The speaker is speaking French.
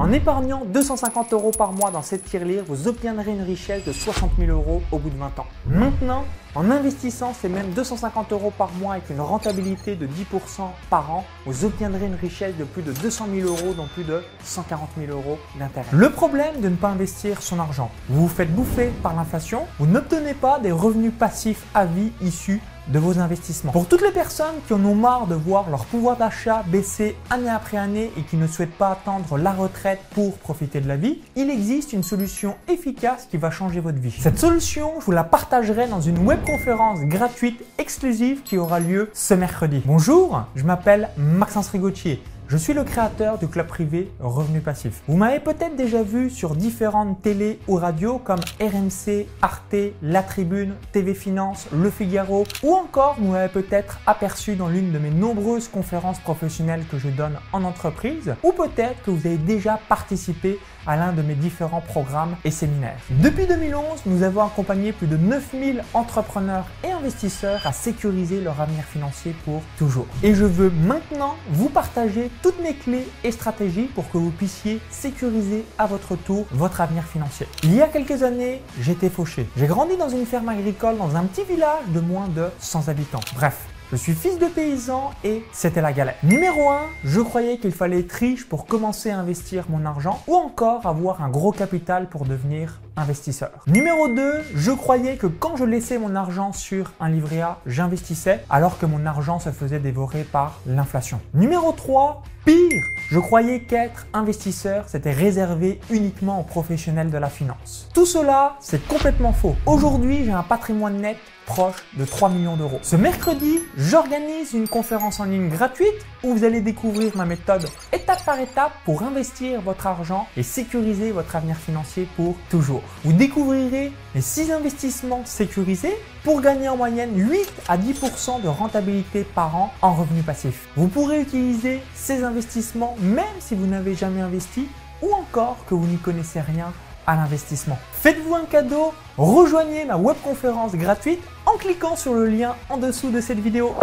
En épargnant 250 euros par mois dans cette tirelire, vous obtiendrez une richesse de 60 000 euros au bout de 20 ans. Maintenant, en investissant ces mêmes 250 euros par mois avec une rentabilité de 10% par an, vous obtiendrez une richesse de plus de 200 000 euros, dont plus de 140 000 euros d'intérêt. Le problème de ne pas investir son argent, vous vous faites bouffer par l'inflation, vous n'obtenez pas des revenus passifs à vie issus de vos investissements. Pour toutes les personnes qui en ont marre de voir leur pouvoir d'achat baisser année après année et qui ne souhaitent pas attendre la retraite pour profiter de la vie, il existe une solution efficace qui va changer votre vie. Cette solution, je vous la partagerai dans une webconférence gratuite exclusive qui aura lieu ce mercredi. Bonjour, je m'appelle Maxence Rigotier. Je suis le créateur du club privé Revenu Passif. Vous m'avez peut-être déjà vu sur différentes télés ou radios comme RMC, Arte, La Tribune, TV Finance, Le Figaro ou encore vous m'avez peut-être aperçu dans l'une de mes nombreuses conférences professionnelles que je donne en entreprise ou peut-être que vous avez déjà participé à l'un de mes différents programmes et séminaires. Depuis 2011, nous avons accompagné plus de 9000 entrepreneurs et investisseurs à sécuriser leur avenir financier pour toujours. Et je veux maintenant vous partager toutes mes clés et stratégies pour que vous puissiez sécuriser à votre tour votre avenir financier. Il y a quelques années, j'étais fauché. J'ai grandi dans une ferme agricole dans un petit village de moins de 100 habitants. Bref, je suis fils de paysan et c'était la galère. Numéro 1, je croyais qu'il fallait être riche pour commencer à investir mon argent ou encore avoir un gros capital pour devenir investisseur. Numéro 2, je croyais que quand je laissais mon argent sur un livret A, j'investissais alors que mon argent se faisait dévorer par l'inflation. Numéro 3, pire, je croyais qu'être investisseur, c'était réservé uniquement aux professionnels de la finance. Tout cela, c'est complètement faux. Aujourd'hui, j'ai un patrimoine net proche de 3 millions d'euros. Ce mercredi, j'organise une conférence en ligne gratuite où vous allez découvrir ma méthode étape par étape pour investir votre argent et sécuriser votre avenir financier pour toujours. Vous découvrirez les 6 investissements sécurisés pour gagner en moyenne 8 à 10% de rentabilité par an en revenus passifs. Vous pourrez utiliser ces investissements même si vous n'avez jamais investi ou encore que vous n'y connaissez rien à l'investissement. Faites-vous un cadeau, rejoignez ma webconférence gratuite en cliquant sur le lien en dessous de cette vidéo.